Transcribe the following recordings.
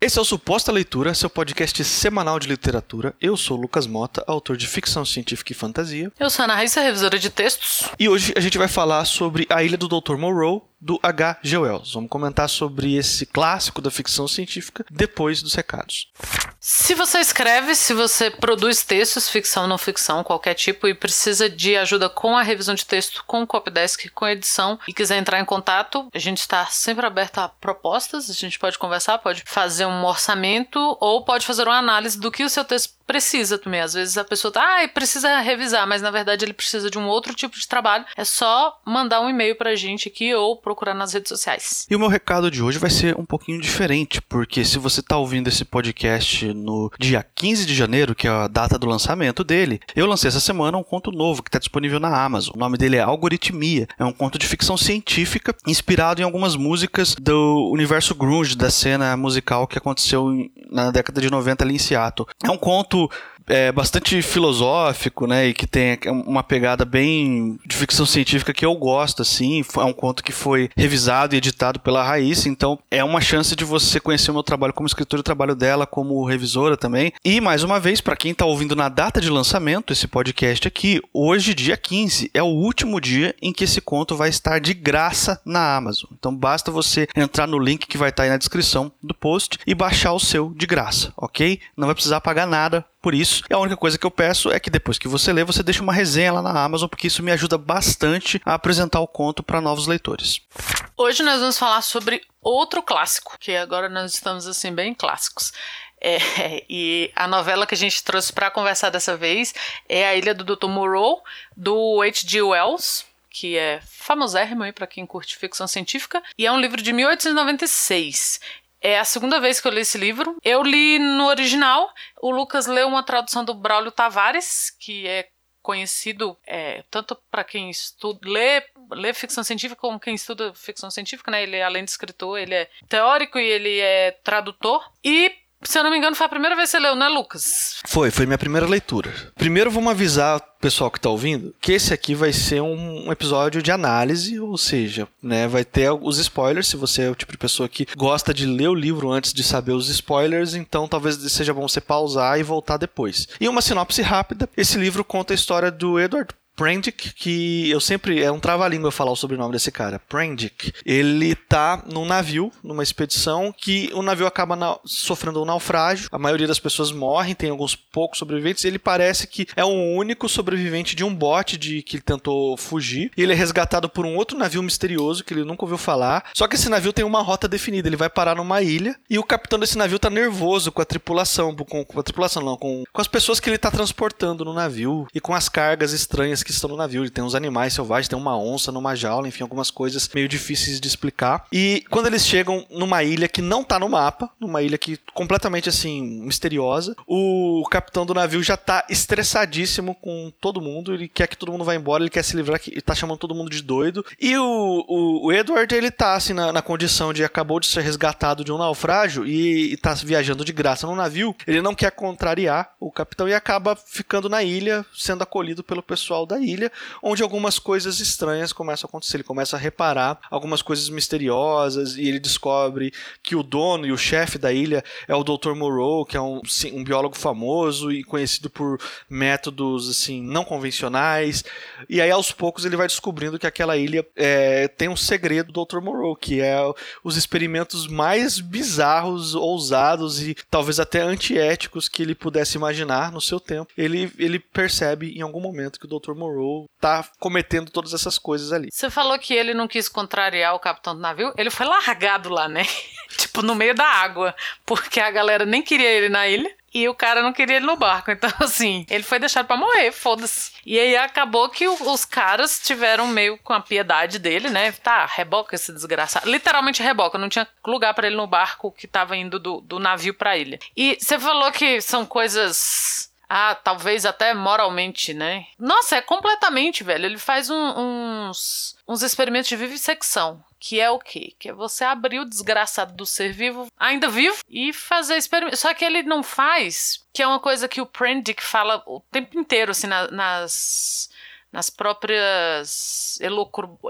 Esse é o Suposta Leitura, seu podcast semanal de literatura. Eu sou Lucas Mota, autor de ficção científica e fantasia. Eu sou a Ana Raíssa, revisora de textos. E hoje a gente vai falar sobre A Ilha do Dr. Moreau, do H.G. Wells. Vamos comentar sobre esse clássico da ficção científica depois dos recados. Se você escreve, se você produz textos, ficção, não ficção, qualquer tipo, e precisa de ajuda com a revisão de texto, com o Copydesk, com a edição, e quiser entrar em contato, a gente está sempre aberto a propostas, a gente pode conversar, pode fazer um orçamento, ou pode fazer uma análise do que o seu texto precisa também. Às vezes a pessoa tá, ah, precisa revisar, mas na verdade ele precisa de um outro tipo de trabalho. É só mandar um e-mail pra gente aqui ou procurar nas redes sociais. E o meu recado de hoje vai ser um pouquinho diferente, porque se você tá ouvindo esse podcast no dia 15 de janeiro, que é a data do lançamento dele, eu lancei essa semana um conto novo que está disponível na Amazon. O nome dele é Algoritmia. É um conto de ficção científica inspirado em algumas músicas do universo grunge, da cena musical que aconteceu na década de 90 ali em Seattle. É um conto people é, bastante filosófico, né? E que tem uma pegada bem de ficção científica que eu gosto, assim. É um conto que foi revisado e editado pela Raíssa, então é uma chance de você conhecer o meu trabalho como escritor e o trabalho dela como revisora também. E, mais uma vez, para quem está ouvindo na data de lançamento, esse podcast aqui, hoje, dia 15, é o último dia em que esse conto vai estar de graça na Amazon. Então basta você entrar no link que vai estar aí na descrição do post e baixar o seu de graça, ok? Não vai precisar pagar nada por isso. A única coisa que eu peço é que depois que você lê, você deixe uma resenha lá na Amazon, porque isso me ajuda bastante a apresentar o conto para novos leitores. Hoje nós vamos falar sobre outro clássico, que agora nós estamos assim bem clássicos. É, e a novela que a gente trouxe para conversar dessa vez é A Ilha do Dr. Moreau, do H.G. Wells, que é famosérrimo aí para quem curte ficção científica, e é um livro de 1896. É a segunda vez que eu li esse livro. Eu li no original. O Lucas leu uma tradução do Braulio Tavares, que é conhecido é, tanto para quem estuda, lê, lê ficção científica como quem estuda ficção científica, né? Ele, além de escritor, ele é teórico e ele é tradutor. E se eu não me engano, foi a primeira vez que você leu, né, Lucas? Foi, foi minha primeira leitura. Primeiro, vamos avisar o pessoal que está ouvindo que esse aqui vai ser um episódio de análise, ou seja, né, vai ter os spoilers. Se você é o tipo de pessoa que gosta de ler o livro antes de saber os spoilers, então talvez seja bom você pausar e voltar depois. E uma sinopse rápida: esse livro conta a história do Edward Prendick, que eu sempre. É um trava-língua falar o sobrenome desse cara. Prendick. Ele tá num navio, numa expedição, que o navio acaba na, sofrendo um naufrágio. A maioria das pessoas morrem, tem alguns poucos sobreviventes. Ele parece que é o único sobrevivente de um bote de que ele tentou fugir. E ele é resgatado por um outro navio misterioso que ele nunca ouviu falar. Só que esse navio tem uma rota definida. Ele vai parar numa ilha. E o capitão desse navio tá nervoso com a tripulação. Com, com a tripulação, não, com, com as pessoas que ele tá transportando no navio. E com as cargas estranhas que estão no navio. Ele tem uns animais selvagens, tem uma onça numa jaula, enfim, algumas coisas meio difíceis de explicar. E quando eles chegam numa ilha que não tá no mapa, numa ilha que completamente assim misteriosa, o capitão do navio já tá estressadíssimo com todo mundo. Ele quer que todo mundo vá embora, ele quer se livrar, ele tá chamando todo mundo de doido. E o, o, o Edward, ele tá assim na, na, condição de acabou de ser resgatado de um naufrágio e, e tá viajando de graça no navio. Ele não quer contrariar o capitão e acaba ficando na ilha, sendo acolhido pelo pessoal da ilha, onde algumas coisas estranhas começam a acontecer. Ele começa a reparar algumas coisas misteriosas e ele descobre que o dono e o chefe da ilha é o Dr. Moreau, que é um, sim, um biólogo famoso e conhecido por métodos assim não convencionais. E aí aos poucos ele vai descobrindo que aquela ilha é, tem um segredo do Dr. Moreau, que é os experimentos mais bizarros, ousados e talvez até antiéticos que ele pudesse imaginar no seu tempo. Ele, ele percebe em algum momento que o Dr. Moreau tá cometendo todas essas coisas ali. Você falou que ele não quis contrariar o capitão do navio, ele foi largado lá, né? tipo, no meio da água, porque a galera nem queria ele na ilha. E o cara não queria ele no barco. Então, assim, ele foi deixado para morrer, foda-se. E aí acabou que os caras tiveram meio com a piedade dele, né? Tá, reboca esse desgraçado. Literalmente reboca, não tinha lugar para ele no barco que tava indo do, do navio pra ilha. E você falou que são coisas ah, talvez até moralmente, né? Nossa, é completamente, velho. Ele faz um, uns, uns experimentos de vivissecção. Que é o quê? Que é você abrir o desgraçado do ser vivo, ainda vivo, e fazer experimentos. Só que ele não faz, que é uma coisa que o Prendick fala o tempo inteiro, assim, na, nas nas próprias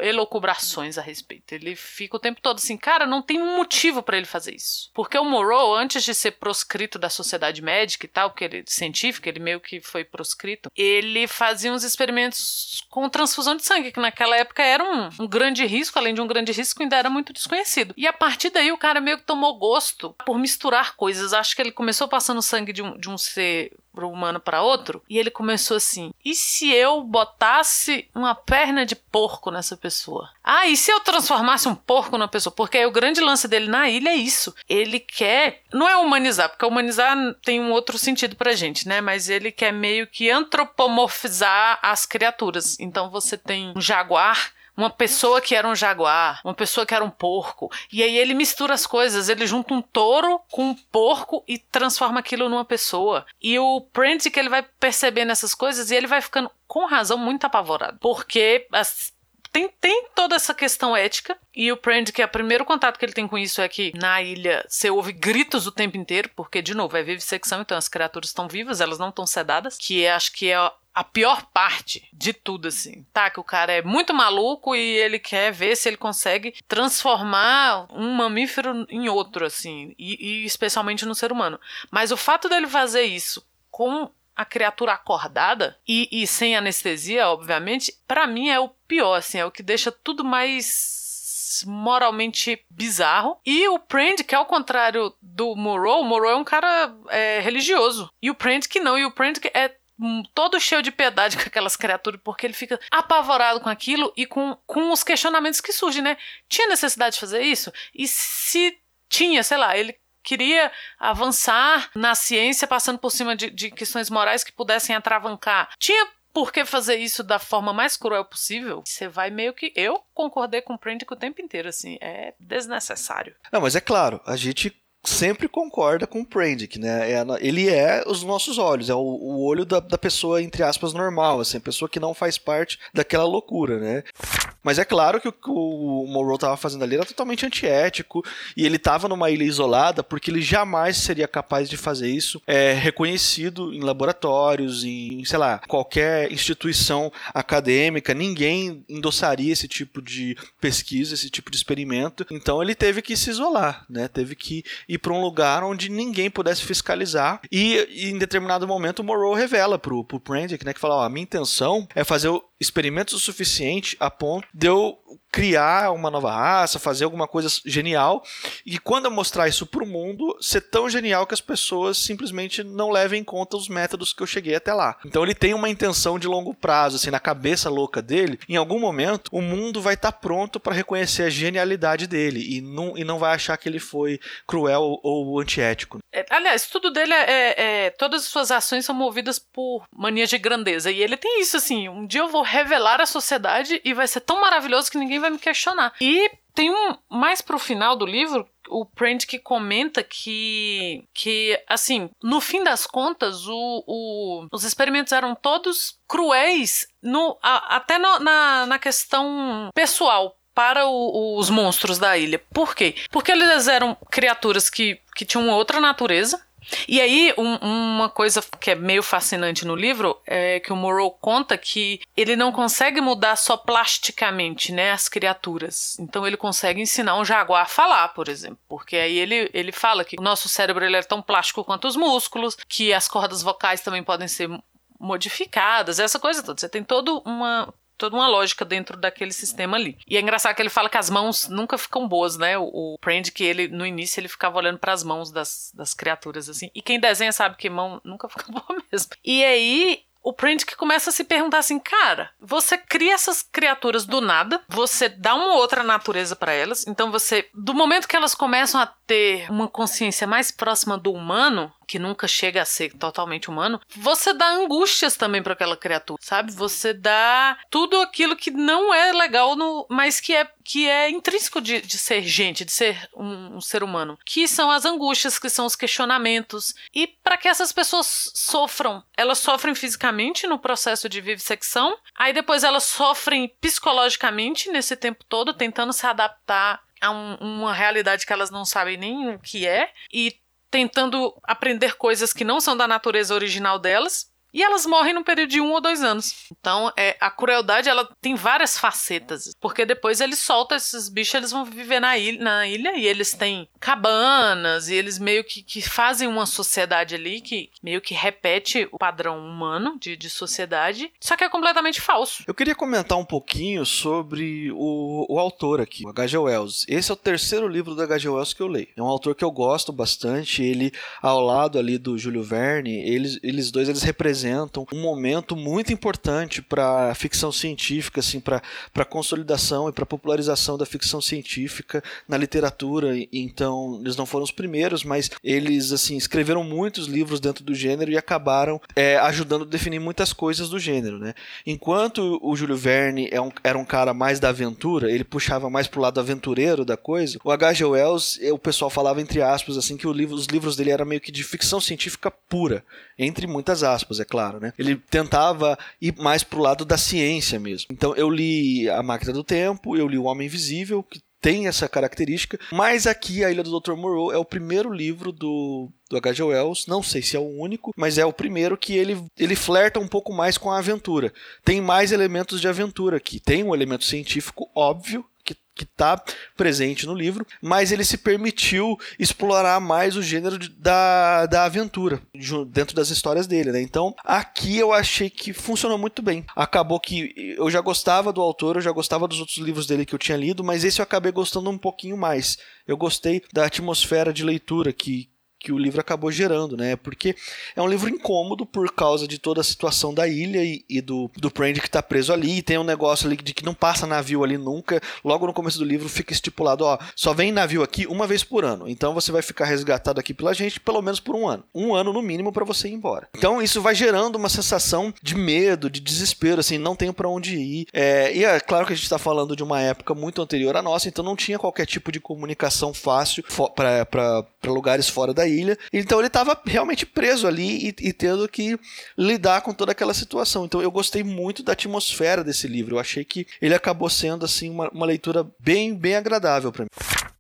elocubrações a respeito. Ele fica o tempo todo assim, cara, não tem motivo para ele fazer isso. Porque o Moreau, antes de ser proscrito da sociedade médica e tal, que ele científica, ele meio que foi proscrito, ele fazia uns experimentos com transfusão de sangue, que naquela época era um, um grande risco, além de um grande risco, ainda era muito desconhecido. E a partir daí o cara meio que tomou gosto por misturar coisas. Acho que ele começou passando sangue de um, de um ser humano para outro, e ele começou assim: e se eu botasse uma perna de porco nessa pessoa? Ah, e se eu transformasse um porco na pessoa? Porque aí o grande lance dele na ilha é isso. Ele quer, não é humanizar, porque humanizar tem um outro sentido pra gente, né? Mas ele quer meio que antropomorfizar as criaturas. Então você tem um jaguar uma pessoa que era um jaguar, uma pessoa que era um porco. E aí ele mistura as coisas, ele junta um touro com um porco e transforma aquilo numa pessoa. E o Prentice que ele vai percebendo essas coisas e ele vai ficando com razão muito apavorado, porque as tem, tem toda essa questão ética. E o Prand, que é o primeiro contato que ele tem com isso é que na ilha você ouve gritos o tempo inteiro, porque, de novo, é vivissecção, então as criaturas estão vivas, elas não estão sedadas, que é, acho que é a pior parte de tudo, assim. Tá, que o cara é muito maluco e ele quer ver se ele consegue transformar um mamífero em outro, assim. E, e especialmente no ser humano. Mas o fato dele fazer isso com a criatura acordada e, e sem anestesia, obviamente, para mim é o pior, assim, é o que deixa tudo mais moralmente bizarro. E o Prand, que é ao contrário do Moreau, o Moreau é um cara é, religioso. E o Prand que não, e o Prand que é todo cheio de piedade com aquelas criaturas, porque ele fica apavorado com aquilo e com, com os questionamentos que surgem, né? Tinha necessidade de fazer isso? E se tinha, sei lá, ele queria avançar na ciência passando por cima de, de questões morais que pudessem atravancar. Tinha por que fazer isso da forma mais cruel possível? Você vai meio que. Eu concordei com o Prendick o tempo inteiro, assim. É desnecessário. Não, mas é claro, a gente sempre concorda com o Prendick, né? É, ele é os nossos olhos, é o, o olho da, da, pessoa, entre aspas, normal, assim, a pessoa que não faz parte daquela loucura, né? Mas é claro que o que o Monroe estava fazendo ali era totalmente antiético e ele estava numa ilha isolada porque ele jamais seria capaz de fazer isso é, reconhecido em laboratórios, em, sei lá, qualquer instituição acadêmica, ninguém endossaria esse tipo de pesquisa, esse tipo de experimento. Então ele teve que se isolar, né? Teve que ir para um lugar onde ninguém pudesse fiscalizar. E, e, em determinado momento o Morrow revela pro, pro Prendick, né, que fala, ó, a minha intenção é fazer experimentos o suficiente a ponto de eu criar uma nova raça, fazer alguma coisa genial, e quando eu mostrar isso para o mundo, ser tão genial que as pessoas simplesmente não levem em conta os métodos que eu cheguei até lá. Então ele tem uma intenção de longo prazo, assim, na cabeça louca dele, em algum momento o mundo vai estar tá pronto para reconhecer a genialidade dele e não, e não vai achar que ele foi cruel ou antiético. É, aliás, tudo dele é, é, é, Todas as suas ações são movidas por manias de grandeza, e ele tem isso, assim, um dia eu vou revelar a sociedade e vai ser tão maravilhoso que ninguém vai me questionar. E tem um mais pro final do livro o Prent que comenta que, que assim, no fim das contas, o, o os experimentos eram todos cruéis no, a, até no, na, na questão pessoal para o, os monstros da ilha. Por quê? Porque eles eram criaturas que, que tinham outra natureza, e aí, um, uma coisa que é meio fascinante no livro é que o Morrow conta que ele não consegue mudar só plasticamente, né, as criaturas. Então ele consegue ensinar um jaguar a falar, por exemplo, porque aí ele, ele fala que o nosso cérebro ele é tão plástico quanto os músculos, que as cordas vocais também podem ser modificadas, essa coisa toda. Você tem toda uma toda uma lógica dentro daquele sistema ali. E é engraçado que ele fala que as mãos nunca ficam boas, né? O, o Prand, que ele, no início, ele ficava olhando para as mãos das, das criaturas, assim. E quem desenha sabe que mão nunca fica boa mesmo. E aí, o Print que começa a se perguntar assim, cara, você cria essas criaturas do nada, você dá uma outra natureza para elas, então você, do momento que elas começam a ter uma consciência mais próxima do humano, que nunca chega a ser totalmente humano, você dá angústias também para aquela criatura, sabe? Você dá tudo aquilo que não é legal, no, mas que é, que é intrínseco de, de ser gente, de ser um, um ser humano, que são as angústias, que são os questionamentos. E para que essas pessoas sofram, elas sofrem fisicamente no processo de vivissecção, aí depois elas sofrem psicologicamente nesse tempo todo, tentando se adaptar a um, uma realidade que elas não sabem nem o que é, e tentando aprender coisas que não são da natureza original delas. E elas morrem no período de um ou dois anos. Então, é, a crueldade ela tem várias facetas. Porque depois eles soltam esses bichos, eles vão viver na ilha, na ilha e eles têm cabanas, e eles meio que, que fazem uma sociedade ali que meio que repete o padrão humano de, de sociedade, só que é completamente falso. Eu queria comentar um pouquinho sobre o, o autor aqui, o H.G. Wells. Esse é o terceiro livro do H.G. Wells que eu leio. É um autor que eu gosto bastante. Ele, ao lado ali do Júlio Verne, eles, eles dois eles representam um momento muito importante para ficção científica, assim, para a consolidação e para popularização da ficção científica na literatura. Então, eles não foram os primeiros, mas eles assim escreveram muitos livros dentro do gênero e acabaram é, ajudando a definir muitas coisas do gênero, né? Enquanto o Júlio Verne é um, era um cara mais da aventura, ele puxava mais pro lado aventureiro da coisa. O H.G. Wells, o pessoal falava entre aspas assim que livro, os livros dele eram meio que de ficção científica pura, entre muitas aspas, é claro, né? Ele tentava ir mais pro lado da ciência mesmo. Então eu li A Máquina do Tempo, eu li O Homem Invisível, que tem essa característica, mas aqui A Ilha do Dr. Moreau é o primeiro livro do, do H.G. Wells, não sei se é o único, mas é o primeiro que ele, ele flerta um pouco mais com a aventura. Tem mais elementos de aventura aqui. Tem um elemento científico óbvio, que está presente no livro, mas ele se permitiu explorar mais o gênero de, da, da aventura dentro das histórias dele, né? Então, aqui eu achei que funcionou muito bem. Acabou que eu já gostava do autor, eu já gostava dos outros livros dele que eu tinha lido, mas esse eu acabei gostando um pouquinho mais. Eu gostei da atmosfera de leitura que, que o livro acabou gerando, né? Porque é um livro incômodo por causa de toda a situação da ilha e, e do, do Prand que está preso ali. E tem um negócio ali de que não passa navio ali nunca. Logo no começo do livro fica estipulado, ó, só vem navio aqui uma vez por ano. Então você vai ficar resgatado aqui pela gente pelo menos por um ano. Um ano no mínimo para você ir embora. Então isso vai gerando uma sensação de medo, de desespero, assim, não tenho para onde ir. É, e é claro que a gente está falando de uma época muito anterior à nossa, então não tinha qualquer tipo de comunicação fácil para lugares fora da ilha. Então ele estava realmente preso ali e, e, tendo que lidar com toda aquela situação. Então eu gostei muito da atmosfera desse livro. Eu achei que ele acabou sendo assim uma, uma leitura bem, bem agradável para mim.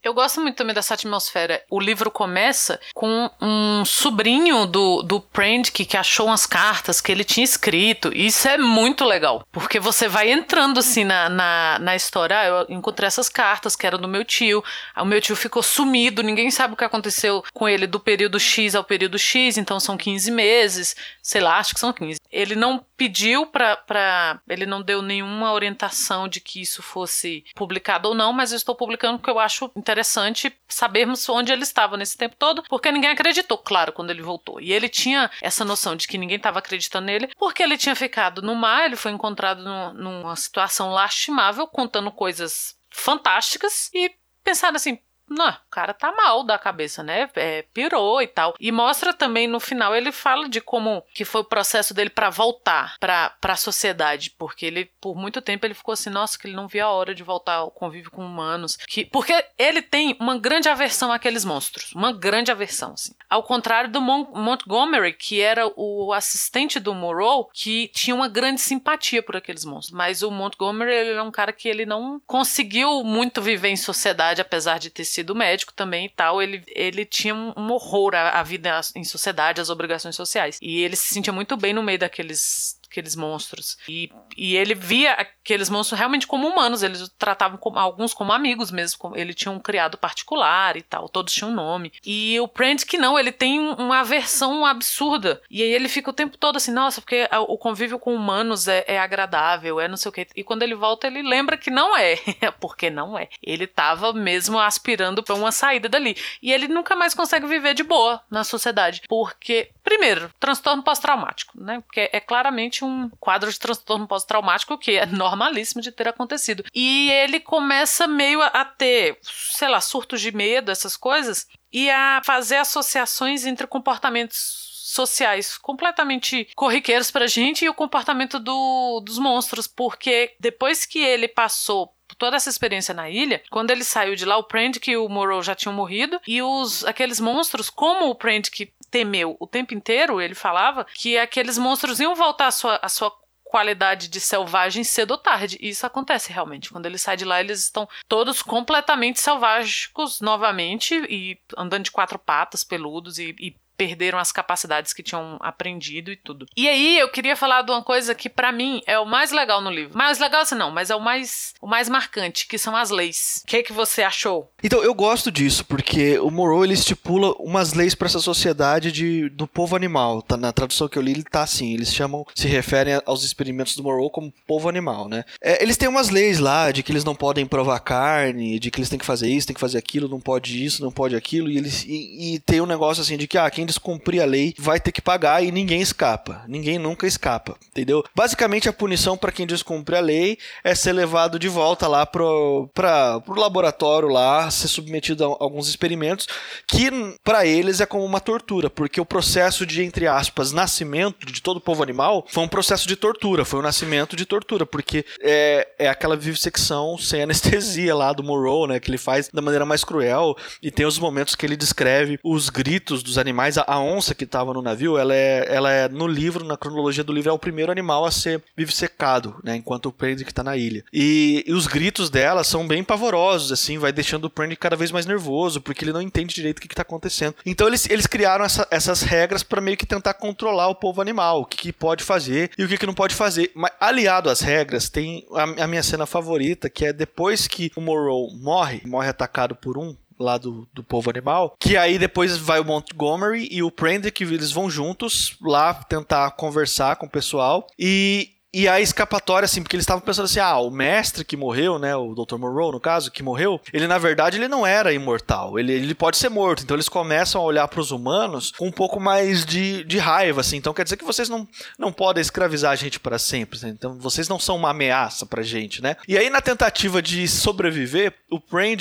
Eu gosto muito também dessa atmosfera. O livro começa com um sobrinho do, do Prandtke que achou umas cartas que ele tinha escrito. Isso é muito legal, porque você vai entrando assim na, na, na história. Ah, eu encontrei essas cartas que eram do meu tio. O meu tio ficou sumido, ninguém sabe o que aconteceu com ele do período X ao período X, então são 15 meses, sei lá, acho que são 15. Ele não pediu para. Ele não deu nenhuma orientação de que isso fosse publicado ou não, mas eu estou publicando porque eu acho interessante sabermos onde ele estava nesse tempo todo, porque ninguém acreditou, claro, quando ele voltou. E ele tinha essa noção de que ninguém estava acreditando nele, porque ele tinha ficado no mar, ele foi encontrado no, numa situação lastimável, contando coisas fantásticas e pensaram assim, não, o cara tá mal da cabeça, né? É, pirou e tal. E mostra também no final, ele fala de como que foi o processo dele para voltar pra, pra sociedade. Porque ele, por muito tempo, ele ficou assim, nossa, que ele não via a hora de voltar ao convívio com humanos. Que, porque ele tem uma grande aversão àqueles monstros. Uma grande aversão, assim. Ao contrário do Mon Montgomery, que era o assistente do Moreau, que tinha uma grande simpatia por aqueles monstros. Mas o Montgomery, ele é um cara que ele não conseguiu muito viver em sociedade, apesar de ter sido sido médico também e tal, ele, ele tinha um horror à, à vida em sociedade, às obrigações sociais. E ele se sentia muito bem no meio daqueles aqueles monstros. E, e ele via aqueles monstros realmente como humanos, eles tratavam como, alguns como amigos mesmo, ele tinha um criado particular e tal, todos tinham um nome. E o Prand que não, ele tem uma aversão absurda. E aí ele fica o tempo todo assim, nossa, porque o convívio com humanos é, é agradável, é não sei o que. E quando ele volta, ele lembra que não é, porque não é. Ele tava mesmo aspirando para uma saída dali. E ele nunca mais consegue viver de boa na sociedade, porque, primeiro, transtorno pós-traumático, né? Porque é claramente um quadro de transtorno pós-traumático que é normalíssimo de ter acontecido. E ele começa meio a ter, sei lá, surtos de medo, essas coisas, e a fazer associações entre comportamentos sociais completamente corriqueiros pra gente e o comportamento do, dos monstros, porque depois que ele passou toda essa experiência na ilha, quando ele saiu de lá, o Prand e o Morrow já tinham morrido, e os aqueles monstros, como o Prand que temeu o tempo inteiro, ele falava que aqueles monstros iam voltar à sua, à sua qualidade de selvagem cedo ou tarde. E isso acontece realmente. Quando ele sai de lá, eles estão todos completamente selvágicos novamente e andando de quatro patas, peludos e, e perderam as capacidades que tinham aprendido e tudo. E aí eu queria falar de uma coisa que para mim é o mais legal no livro. Mais legal assim não, mas é o mais o mais marcante, que são as leis. O que é que você achou? Então, eu gosto disso, porque o Moreau ele estipula umas leis para essa sociedade de, do povo animal. Tá, na tradução que eu li, ele tá assim, eles chamam, se referem aos experimentos do Moreau como povo animal, né? É, eles têm umas leis lá de que eles não podem provar carne, de que eles têm que fazer isso, têm que fazer aquilo, não pode isso, não pode aquilo, e eles e, e tem um negócio assim de que ah, quem descumprir a lei vai ter que pagar e ninguém escapa. Ninguém nunca escapa, entendeu? Basicamente a punição para quem descumpre a lei é ser levado de volta lá pro, pra, pro laboratório lá, ser submetido a alguns experimentos que para eles é como uma tortura, porque o processo de entre aspas nascimento de todo o povo animal foi um processo de tortura, foi um nascimento de tortura, porque é, é aquela vivissecção sem anestesia lá do Moreau, né, que ele faz da maneira mais cruel e tem os momentos que ele descreve os gritos dos animais, a, a onça que estava no navio, ela é, ela é no livro, na cronologia do livro, é o primeiro animal a ser vivissecado, né, enquanto o Prendick está na ilha. E, e, os gritos dela são bem pavorosos, assim, vai deixando o Prendick cada vez mais nervoso, porque ele não entende direito o que está acontecendo. Então eles, eles criaram essa, essas regras para meio que tentar controlar o povo animal, o que, que pode fazer e o que, que não pode fazer. Mas aliado às regras, tem a, a minha cena favorita, que é depois que o Morrow morre, morre atacado por um lá do, do povo animal. Que aí depois vai o Montgomery e o Prendick, eles vão juntos lá tentar conversar com o pessoal. E e a escapatória, assim, porque eles estavam pensando assim, ah, o mestre que morreu, né, o Dr. Monroe, no caso, que morreu, ele na verdade ele não era imortal, ele, ele pode ser morto. Então eles começam a olhar para os humanos com um pouco mais de, de raiva, assim. Então quer dizer que vocês não, não podem escravizar a gente para sempre, né? então vocês não são uma ameaça pra gente, né? E aí na tentativa de sobreviver, o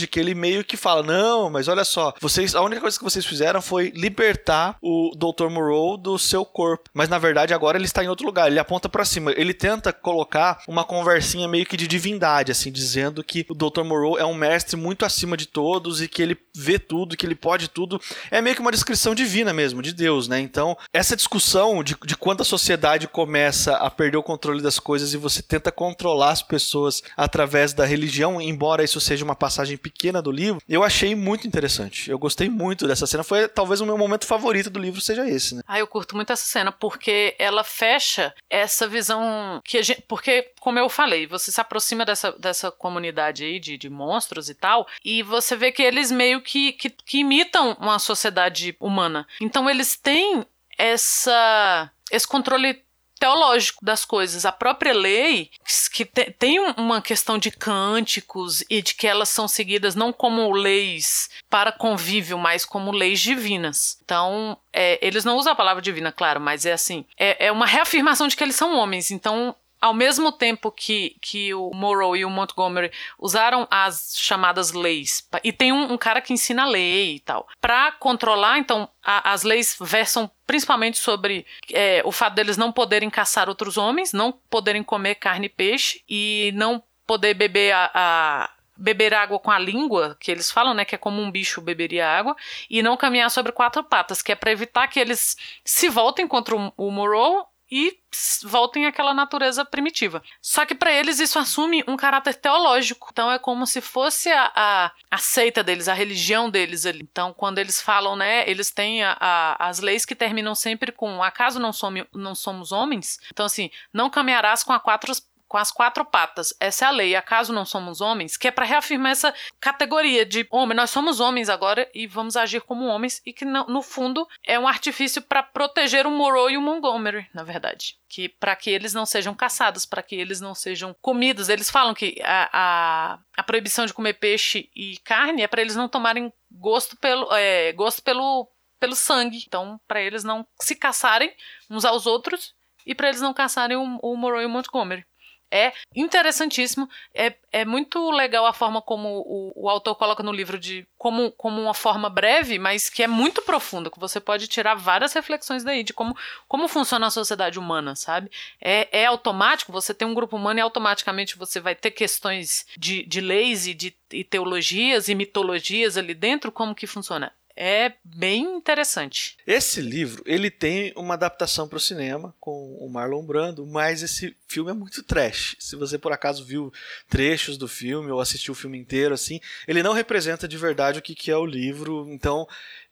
que ele meio que fala, não, mas olha só, vocês, a única coisa que vocês fizeram foi libertar o Dr. Monroe do seu corpo, mas na verdade agora ele está em outro lugar, ele aponta para cima, ele tenta colocar uma conversinha meio que de divindade, assim, dizendo que o Dr. Moreau é um mestre muito acima de todos e que ele vê tudo, que ele pode tudo. É meio que uma descrição divina mesmo, de Deus, né? Então, essa discussão de, de quando a sociedade começa a perder o controle das coisas e você tenta controlar as pessoas através da religião, embora isso seja uma passagem pequena do livro, eu achei muito interessante. Eu gostei muito dessa cena. Foi talvez o meu momento favorito do livro seja esse, né? Ah, eu curto muito essa cena porque ela fecha essa visão gente, porque, como eu falei, você se aproxima dessa, dessa comunidade aí de, de monstros e tal, e você vê que eles meio que, que, que imitam uma sociedade humana. Então eles têm essa esse controle teológico das coisas. A própria lei, que te, tem uma questão de cânticos e de que elas são seguidas não como leis para convívio, mas como leis divinas. Então, é, eles não usam a palavra divina, claro, mas é assim: é, é uma reafirmação de que eles são homens. Então, ao mesmo tempo que, que o Morrow e o Montgomery usaram as chamadas leis, e tem um, um cara que ensina a lei e tal, para controlar, então, a, as leis versam principalmente sobre é, o fato deles não poderem caçar outros homens, não poderem comer carne e peixe e não poder beber a, a beber água com a língua, que eles falam, né, que é como um bicho beberia água, e não caminhar sobre quatro patas, que é para evitar que eles se voltem contra o, o Morrow e voltem àquela natureza primitiva. Só que para eles isso assume um caráter teológico. Então é como se fosse a, a, a seita deles, a religião deles ali. Então quando eles falam, né, eles têm a, a, as leis que terminam sempre com acaso não, some, não somos homens? Então assim, não caminharás com a quatro com as quatro patas. Essa é a lei, acaso não somos homens, que é para reafirmar essa categoria de homem, nós somos homens agora e vamos agir como homens, e que no fundo é um artifício para proteger o Moreau e o Montgomery, na verdade. Que para que eles não sejam caçados, para que eles não sejam comidos. Eles falam que a, a, a proibição de comer peixe e carne é para eles não tomarem gosto pelo, é, gosto pelo, pelo sangue. Então, para eles não se caçarem uns aos outros e para eles não caçarem o, o Moreau e o Montgomery é interessantíssimo. É, é muito legal a forma como o, o autor coloca no livro de como, como uma forma breve, mas que é muito profunda, que você pode tirar várias reflexões daí de como, como funciona a sociedade humana, sabe? É, é automático, você tem um grupo humano e automaticamente você vai ter questões de, de leis e de e teologias e mitologias ali dentro, como que funciona? é bem interessante. Esse livro, ele tem uma adaptação para o cinema com o Marlon Brando, mas esse filme é muito trash. Se você por acaso viu trechos do filme ou assistiu o filme inteiro, assim, ele não representa de verdade o que, que é o livro. Então,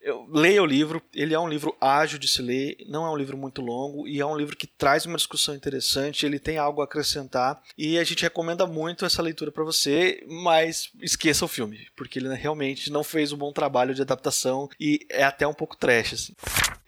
eu, leia o livro. Ele é um livro ágil de se ler, não é um livro muito longo e é um livro que traz uma discussão interessante. Ele tem algo a acrescentar e a gente recomenda muito essa leitura para você, mas esqueça o filme, porque ele realmente não fez um bom trabalho de adaptação e é até um pouco trash. Assim.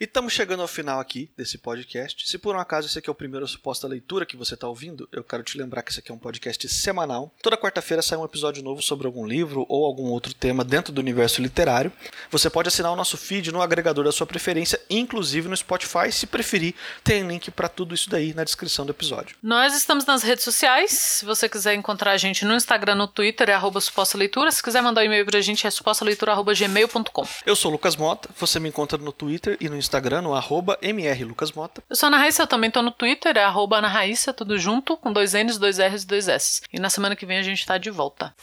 E estamos chegando ao final aqui desse podcast. Se por um acaso esse aqui é o primeiro suposta leitura que você está ouvindo, eu quero te lembrar que esse aqui é um podcast semanal. Toda quarta-feira sai um episódio novo sobre algum livro ou algum outro tema dentro do universo literário. Você pode assinar o nosso feed no agregador da sua preferência, inclusive no Spotify, se preferir. Tem link para tudo isso daí na descrição do episódio. Nós estamos nas redes sociais. Se você quiser encontrar a gente no Instagram, no Twitter, é arroba suposta leitura. Se quiser mandar um e-mail pra gente, é supostaleitura.gmail.com. Eu sou o Lucas Mota, você me encontra no Twitter e no Instagram no arroba mrlucasmota. Eu sou a Ana Raíssa, eu também tô no Twitter, é arroba Ana Raíssa, tudo junto, com dois N's, dois R's e dois S. E na semana que vem a gente tá de volta.